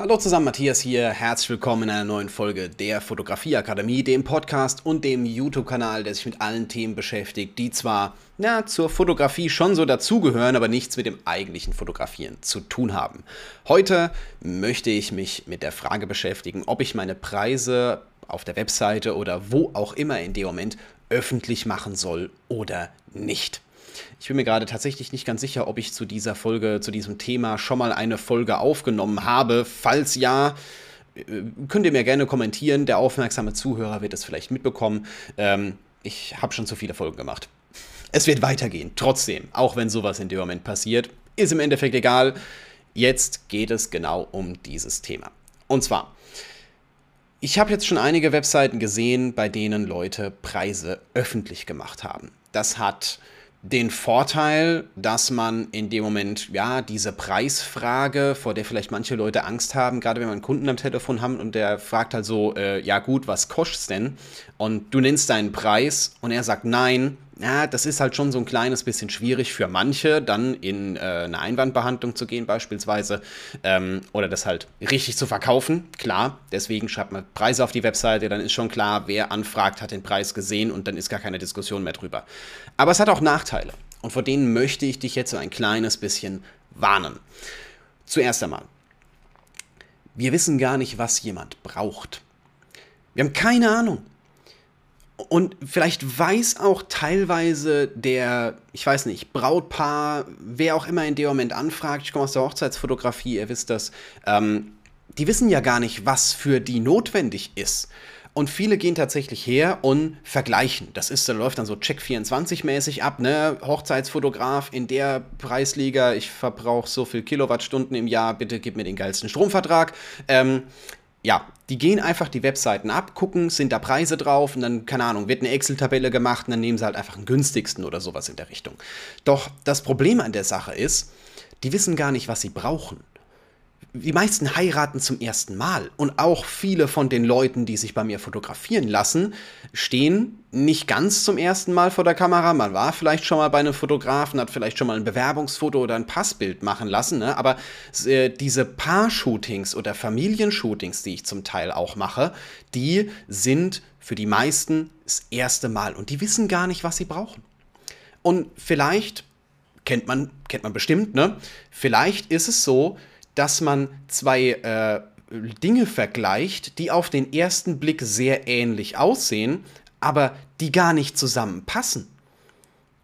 Hallo zusammen, Matthias hier. Herzlich willkommen in einer neuen Folge der Fotografieakademie, dem Podcast und dem YouTube-Kanal, der sich mit allen Themen beschäftigt, die zwar ja, zur Fotografie schon so dazugehören, aber nichts mit dem eigentlichen Fotografieren zu tun haben. Heute möchte ich mich mit der Frage beschäftigen, ob ich meine Preise auf der Webseite oder wo auch immer in dem Moment öffentlich machen soll oder nicht. Ich bin mir gerade tatsächlich nicht ganz sicher, ob ich zu dieser Folge, zu diesem Thema schon mal eine Folge aufgenommen habe. Falls ja, äh, könnt ihr mir gerne kommentieren. Der aufmerksame Zuhörer wird es vielleicht mitbekommen. Ähm, ich habe schon zu viele Folgen gemacht. Es wird weitergehen, trotzdem, auch wenn sowas in dem Moment passiert. Ist im Endeffekt egal. Jetzt geht es genau um dieses Thema. Und zwar, ich habe jetzt schon einige Webseiten gesehen, bei denen Leute Preise öffentlich gemacht haben. Das hat den Vorteil, dass man in dem Moment, ja, diese Preisfrage, vor der vielleicht manche Leute Angst haben, gerade wenn man einen Kunden am Telefon haben und der fragt halt so, äh, ja gut, was kostet's denn? Und du nennst deinen Preis und er sagt nein, ja, das ist halt schon so ein kleines bisschen schwierig für manche, dann in äh, eine Einwandbehandlung zu gehen beispielsweise ähm, oder das halt richtig zu verkaufen. Klar, deswegen schreibt man Preise auf die Webseite, dann ist schon klar, wer anfragt, hat den Preis gesehen und dann ist gar keine Diskussion mehr drüber. Aber es hat auch Nachteile und vor denen möchte ich dich jetzt so ein kleines bisschen warnen. Zuerst einmal, wir wissen gar nicht, was jemand braucht. Wir haben keine Ahnung. Und vielleicht weiß auch teilweise der, ich weiß nicht, Brautpaar, wer auch immer in dem Moment anfragt, ich komme aus der Hochzeitsfotografie, ihr wisst das, ähm, die wissen ja gar nicht, was für die notwendig ist. Und viele gehen tatsächlich her und vergleichen. Das ist, da läuft dann so Check 24 mäßig ab, ne? Hochzeitsfotograf in der Preisliga, ich verbrauche so viel Kilowattstunden im Jahr, bitte gib mir den geilsten Stromvertrag. Ähm, ja, die gehen einfach die Webseiten ab, gucken, sind da Preise drauf und dann, keine Ahnung, wird eine Excel-Tabelle gemacht und dann nehmen sie halt einfach den günstigsten oder sowas in der Richtung. Doch das Problem an der Sache ist, die wissen gar nicht, was sie brauchen die meisten heiraten zum ersten Mal. Und auch viele von den Leuten, die sich bei mir fotografieren lassen, stehen nicht ganz zum ersten Mal vor der Kamera. Man war vielleicht schon mal bei einem Fotografen, hat vielleicht schon mal ein Bewerbungsfoto oder ein Passbild machen lassen. Ne? Aber äh, diese Paar-Shootings oder Familienshootings, die ich zum Teil auch mache, die sind für die meisten das erste Mal. Und die wissen gar nicht, was sie brauchen. Und vielleicht kennt man, kennt man bestimmt, ne? Vielleicht ist es so, dass man zwei äh, Dinge vergleicht, die auf den ersten Blick sehr ähnlich aussehen, aber die gar nicht zusammenpassen.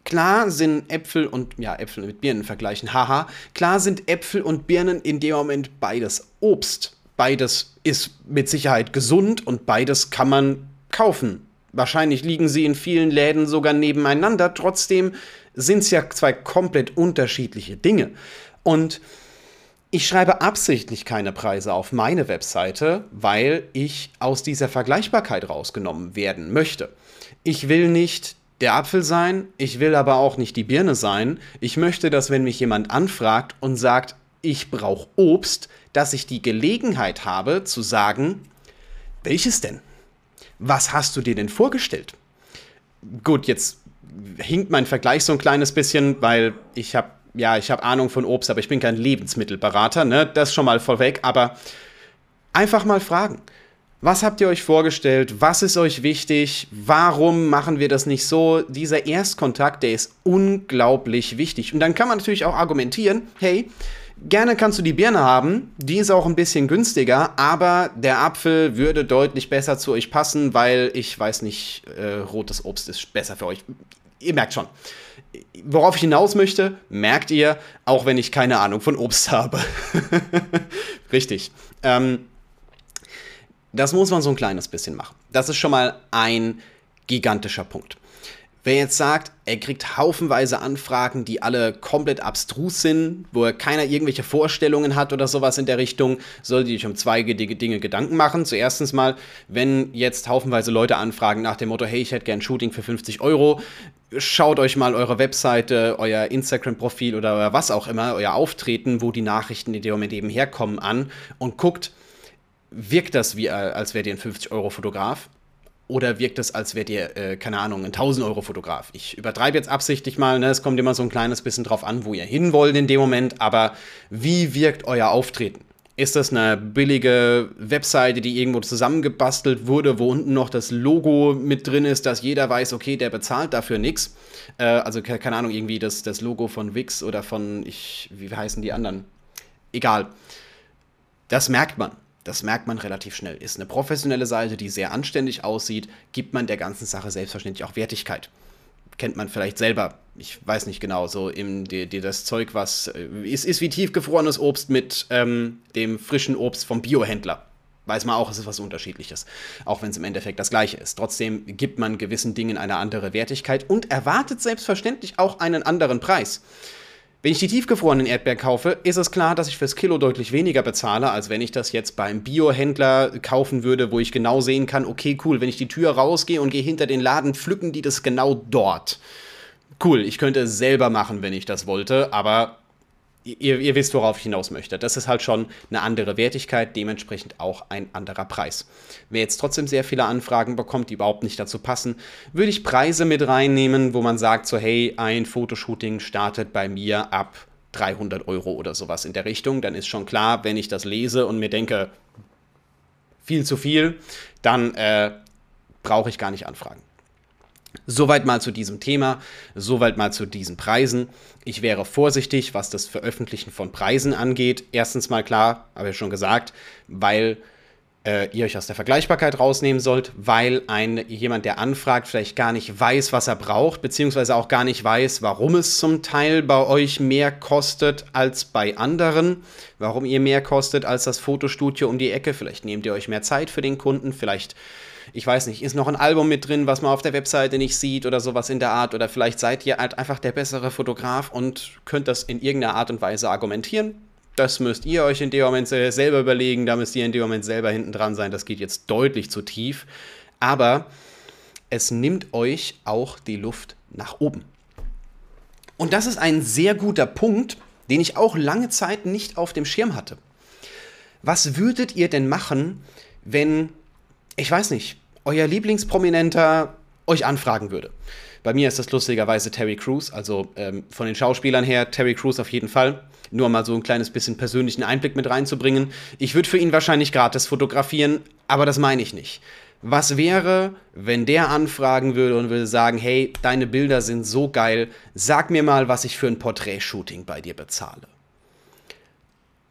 Klar sind Äpfel und, ja, Äpfel mit Birnen vergleichen, haha. Klar sind Äpfel und Birnen in dem Moment beides Obst. Beides ist mit Sicherheit gesund und beides kann man kaufen. Wahrscheinlich liegen sie in vielen Läden sogar nebeneinander. Trotzdem sind es ja zwei komplett unterschiedliche Dinge. Und ich schreibe absichtlich keine Preise auf meine Webseite, weil ich aus dieser Vergleichbarkeit rausgenommen werden möchte. Ich will nicht der Apfel sein, ich will aber auch nicht die Birne sein. Ich möchte, dass wenn mich jemand anfragt und sagt, ich brauche Obst, dass ich die Gelegenheit habe zu sagen, welches denn? Was hast du dir denn vorgestellt? Gut, jetzt hinkt mein Vergleich so ein kleines bisschen, weil ich habe ja, ich habe Ahnung von Obst, aber ich bin kein Lebensmittelberater, ne? Das schon mal vorweg, aber einfach mal fragen. Was habt ihr euch vorgestellt? Was ist euch wichtig? Warum machen wir das nicht so? Dieser Erstkontakt, der ist unglaublich wichtig. Und dann kann man natürlich auch argumentieren, hey, gerne kannst du die Birne haben, die ist auch ein bisschen günstiger, aber der Apfel würde deutlich besser zu euch passen, weil ich weiß nicht, äh, rotes Obst ist besser für euch. Ihr merkt schon worauf ich hinaus möchte, merkt ihr, auch wenn ich keine Ahnung von Obst habe. Richtig. Ähm, das muss man so ein kleines bisschen machen. Das ist schon mal ein gigantischer Punkt. Wer jetzt sagt, er kriegt haufenweise Anfragen, die alle komplett abstrus sind, wo er keiner irgendwelche Vorstellungen hat oder sowas in der Richtung, sollte sich um zwei Dinge Gedanken machen. Zuerst mal, wenn jetzt haufenweise Leute anfragen nach dem Motto, hey, ich hätte gern Shooting für 50 Euro, schaut euch mal eure Webseite, euer Instagram-Profil oder was auch immer, euer Auftreten, wo die Nachrichten in dem Moment eben herkommen, an und guckt, wirkt das wie, als wärt ihr ein 50-Euro-Fotograf? Oder wirkt es, als wärt ihr, äh, keine Ahnung, ein 1000-Euro-Fotograf? Ich übertreibe jetzt absichtlich mal, ne? es kommt immer so ein kleines bisschen drauf an, wo ihr hin wollt in dem Moment, aber wie wirkt euer Auftreten? Ist das eine billige Webseite, die irgendwo zusammengebastelt wurde, wo unten noch das Logo mit drin ist, dass jeder weiß, okay, der bezahlt dafür nichts? Äh, also, keine Ahnung, irgendwie das, das Logo von Wix oder von, ich, wie heißen die anderen? Egal. Das merkt man. Das merkt man relativ schnell. Ist eine professionelle Seite, die sehr anständig aussieht, gibt man der ganzen Sache selbstverständlich auch Wertigkeit kennt man vielleicht selber. Ich weiß nicht genau, so im, die, die, das Zeug, was äh, ist, ist wie tiefgefrorenes Obst mit ähm, dem frischen Obst vom Biohändler. Weiß man auch, es ist was Unterschiedliches, auch wenn es im Endeffekt das gleiche ist. Trotzdem gibt man gewissen Dingen eine andere Wertigkeit und erwartet selbstverständlich auch einen anderen Preis. Wenn ich die tiefgefrorenen Erdbeeren kaufe, ist es klar, dass ich fürs Kilo deutlich weniger bezahle, als wenn ich das jetzt beim Biohändler kaufen würde, wo ich genau sehen kann, okay, cool, wenn ich die Tür rausgehe und gehe hinter den Laden, pflücken die das genau dort. Cool, ich könnte es selber machen, wenn ich das wollte, aber ihr, ihr, wisst, worauf ich hinaus möchte. Das ist halt schon eine andere Wertigkeit, dementsprechend auch ein anderer Preis. Wer jetzt trotzdem sehr viele Anfragen bekommt, die überhaupt nicht dazu passen, würde ich Preise mit reinnehmen, wo man sagt, so hey, ein Fotoshooting startet bei mir ab 300 Euro oder sowas in der Richtung. Dann ist schon klar, wenn ich das lese und mir denke, viel zu viel, dann äh, brauche ich gar nicht anfragen. Soweit mal zu diesem Thema, soweit mal zu diesen Preisen. Ich wäre vorsichtig, was das Veröffentlichen von Preisen angeht. Erstens mal klar, habe ich schon gesagt, weil äh, ihr euch aus der Vergleichbarkeit rausnehmen sollt, weil ein jemand, der anfragt, vielleicht gar nicht weiß, was er braucht, beziehungsweise auch gar nicht weiß, warum es zum Teil bei euch mehr kostet als bei anderen, warum ihr mehr kostet als das Fotostudio um die Ecke. Vielleicht nehmt ihr euch mehr Zeit für den Kunden, vielleicht ich weiß nicht, ist noch ein Album mit drin, was man auf der Webseite nicht sieht oder sowas in der Art. Oder vielleicht seid ihr halt einfach der bessere Fotograf und könnt das in irgendeiner Art und Weise argumentieren. Das müsst ihr euch in dem Moment selber überlegen, da müsst ihr in dem Moment selber hinten dran sein. Das geht jetzt deutlich zu tief. Aber es nimmt euch auch die Luft nach oben. Und das ist ein sehr guter Punkt, den ich auch lange Zeit nicht auf dem Schirm hatte. Was würdet ihr denn machen, wenn ich weiß nicht, euer Lieblingsprominenter euch anfragen würde. Bei mir ist das lustigerweise Terry Crews, also ähm, von den Schauspielern her Terry Crews auf jeden Fall. Nur mal so ein kleines bisschen persönlichen Einblick mit reinzubringen. Ich würde für ihn wahrscheinlich gratis fotografieren, aber das meine ich nicht. Was wäre, wenn der anfragen würde und würde sagen, hey, deine Bilder sind so geil, sag mir mal, was ich für ein Porträtshooting bei dir bezahle.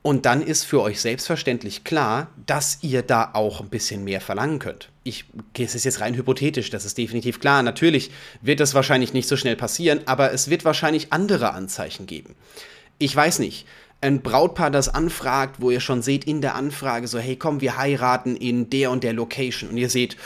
Und dann ist für euch selbstverständlich klar, dass ihr da auch ein bisschen mehr verlangen könnt. Ich, es ist jetzt rein hypothetisch, das ist definitiv klar. Natürlich wird das wahrscheinlich nicht so schnell passieren, aber es wird wahrscheinlich andere Anzeichen geben. Ich weiß nicht. Ein Brautpaar, das anfragt, wo ihr schon seht in der Anfrage so, hey komm, wir heiraten in der und der Location. Und ihr seht,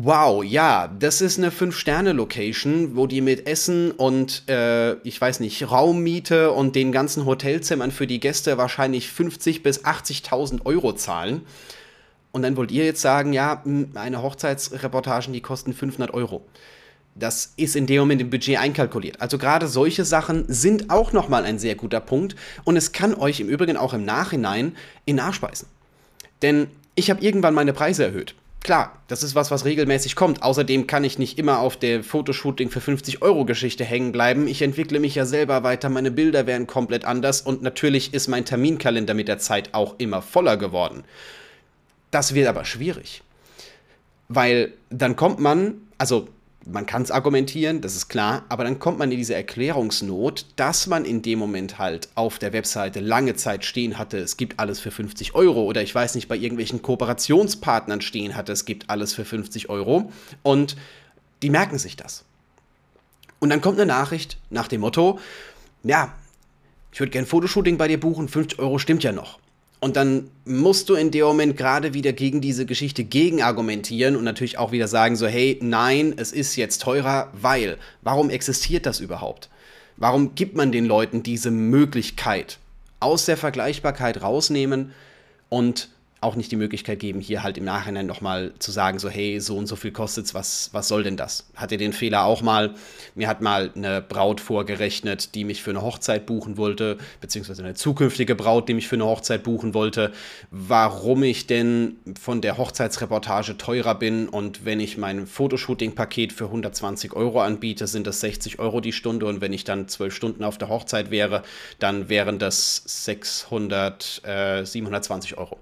Wow, ja, das ist eine Fünf-Sterne-Location, wo die mit Essen und, äh, ich weiß nicht, Raummiete und den ganzen Hotelzimmern für die Gäste wahrscheinlich 50.000 bis 80.000 Euro zahlen. Und dann wollt ihr jetzt sagen, ja, eine Hochzeitsreportagen, die kosten 500 Euro. Das ist in dem Moment im Budget einkalkuliert. Also gerade solche Sachen sind auch nochmal ein sehr guter Punkt und es kann euch im Übrigen auch im Nachhinein in Nachspeisen. Denn ich habe irgendwann meine Preise erhöht. Klar, das ist was, was regelmäßig kommt. Außerdem kann ich nicht immer auf der Fotoshooting für 50 Euro Geschichte hängen bleiben. Ich entwickle mich ja selber weiter, meine Bilder werden komplett anders und natürlich ist mein Terminkalender mit der Zeit auch immer voller geworden. Das wird aber schwierig. Weil dann kommt man, also man kann es argumentieren, das ist klar, aber dann kommt man in diese Erklärungsnot, dass man in dem Moment halt auf der Webseite lange Zeit stehen hatte, es gibt alles für 50 Euro oder ich weiß nicht, bei irgendwelchen Kooperationspartnern stehen hatte, es gibt alles für 50 Euro und die merken sich das. Und dann kommt eine Nachricht nach dem Motto, ja, ich würde gerne ein Fotoshooting bei dir buchen, 50 Euro stimmt ja noch. Und dann musst du in dem Moment gerade wieder gegen diese Geschichte gegenargumentieren und natürlich auch wieder sagen, so, hey, nein, es ist jetzt teurer, weil, warum existiert das überhaupt? Warum gibt man den Leuten diese Möglichkeit? Aus der Vergleichbarkeit rausnehmen und auch nicht die Möglichkeit geben, hier halt im Nachhinein nochmal zu sagen, so hey, so und so viel kostet es, was, was soll denn das? Hatte den Fehler auch mal. Mir hat mal eine Braut vorgerechnet, die mich für eine Hochzeit buchen wollte, beziehungsweise eine zukünftige Braut, die mich für eine Hochzeit buchen wollte, warum ich denn von der Hochzeitsreportage teurer bin und wenn ich mein Fotoshooting-Paket für 120 Euro anbiete, sind das 60 Euro die Stunde und wenn ich dann zwölf Stunden auf der Hochzeit wäre, dann wären das 600, äh, 720 Euro.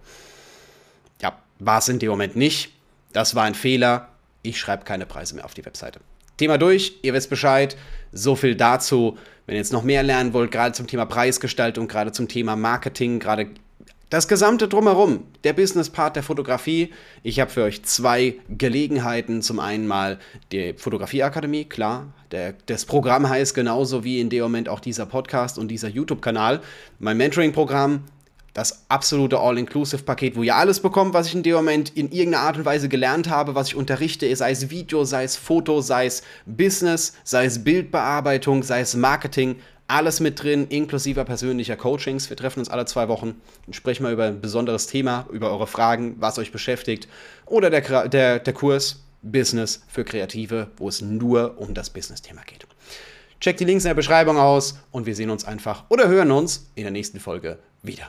War es in dem Moment nicht. Das war ein Fehler. Ich schreibe keine Preise mehr auf die Webseite. Thema durch, ihr wisst Bescheid. So viel dazu. Wenn ihr jetzt noch mehr lernen wollt, gerade zum Thema Preisgestaltung, gerade zum Thema Marketing, gerade das gesamte drumherum, der Business-Part der Fotografie. Ich habe für euch zwei Gelegenheiten. Zum einen mal die Fotografieakademie, klar. Der, das Programm heißt genauso wie in dem Moment auch dieser Podcast und dieser YouTube-Kanal. Mein Mentoring-Programm, das absolute All-Inclusive-Paket, wo ihr alles bekommt, was ich in dem Moment in irgendeiner Art und Weise gelernt habe, was ich unterrichte, sei es Video, sei es Foto, sei es Business, sei es Bildbearbeitung, sei es Marketing, alles mit drin, inklusive persönlicher Coachings. Wir treffen uns alle zwei Wochen und sprechen mal über ein besonderes Thema, über eure Fragen, was euch beschäftigt. Oder der, der, der Kurs Business für Kreative, wo es nur um das Business-Thema geht. Checkt die Links in der Beschreibung aus und wir sehen uns einfach oder hören uns in der nächsten Folge wieder.